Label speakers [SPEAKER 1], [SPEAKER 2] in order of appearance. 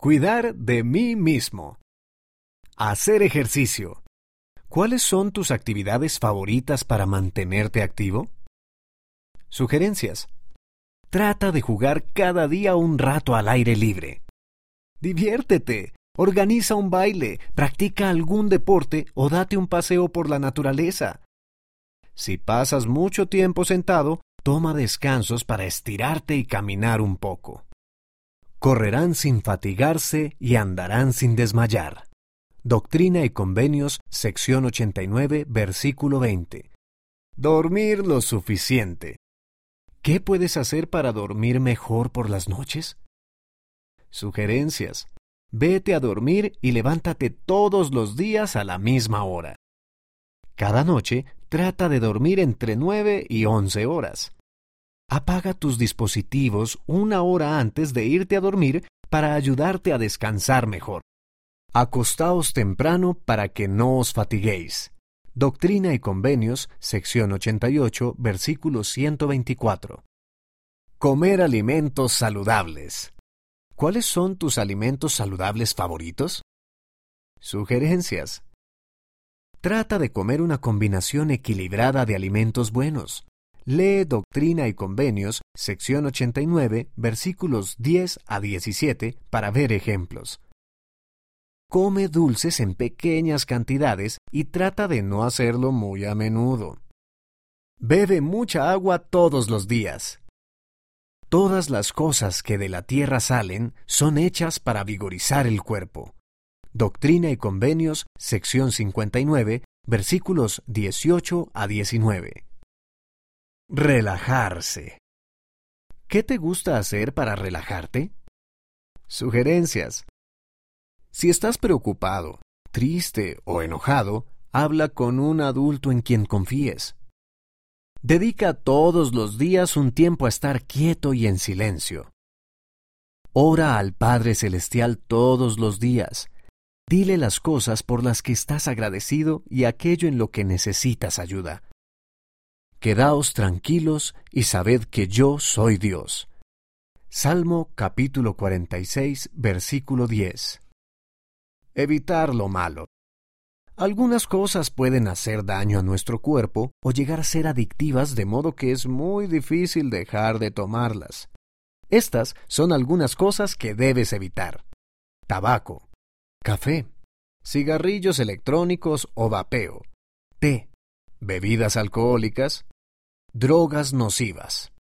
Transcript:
[SPEAKER 1] Cuidar de mí mismo. Hacer ejercicio. ¿Cuáles son tus actividades favoritas para mantenerte activo? Sugerencias. Trata de jugar cada día un rato al aire libre. Diviértete. Organiza un baile, practica algún deporte o date un paseo por la naturaleza. Si pasas mucho tiempo sentado, toma descansos para estirarte y caminar un poco. Correrán sin fatigarse y andarán sin desmayar. Doctrina y Convenios, sección 89, versículo 20. Dormir lo suficiente. ¿Qué puedes hacer para dormir mejor por las noches? Sugerencias. Vete a dormir y levántate todos los días a la misma hora. Cada noche trata de dormir entre 9 y 11 horas. Apaga tus dispositivos una hora antes de irte a dormir para ayudarte a descansar mejor. Acostaos temprano para que no os fatiguéis. Doctrina y Convenios, sección 88, versículo 124. Comer alimentos saludables. ¿Cuáles son tus alimentos saludables favoritos? Sugerencias. Trata de comer una combinación equilibrada de alimentos buenos. Lee Doctrina y Convenios, sección 89, versículos 10 a 17, para ver ejemplos. Come dulces en pequeñas cantidades y trata de no hacerlo muy a menudo. Bebe mucha agua todos los días. Todas las cosas que de la tierra salen son hechas para vigorizar el cuerpo. Doctrina y Convenios, sección 59, versículos 18 a 19. Relajarse. ¿Qué te gusta hacer para relajarte? Sugerencias. Si estás preocupado, triste o enojado, habla con un adulto en quien confíes. Dedica todos los días un tiempo a estar quieto y en silencio. Ora al Padre Celestial todos los días. Dile las cosas por las que estás agradecido y aquello en lo que necesitas ayuda. Quedaos tranquilos y sabed que yo soy Dios. Salmo capítulo 46, versículo 10. Evitar lo malo. Algunas cosas pueden hacer daño a nuestro cuerpo o llegar a ser adictivas de modo que es muy difícil dejar de tomarlas. Estas son algunas cosas que debes evitar. Tabaco, café, cigarrillos electrónicos o vapeo, té, bebidas alcohólicas, drogas nocivas.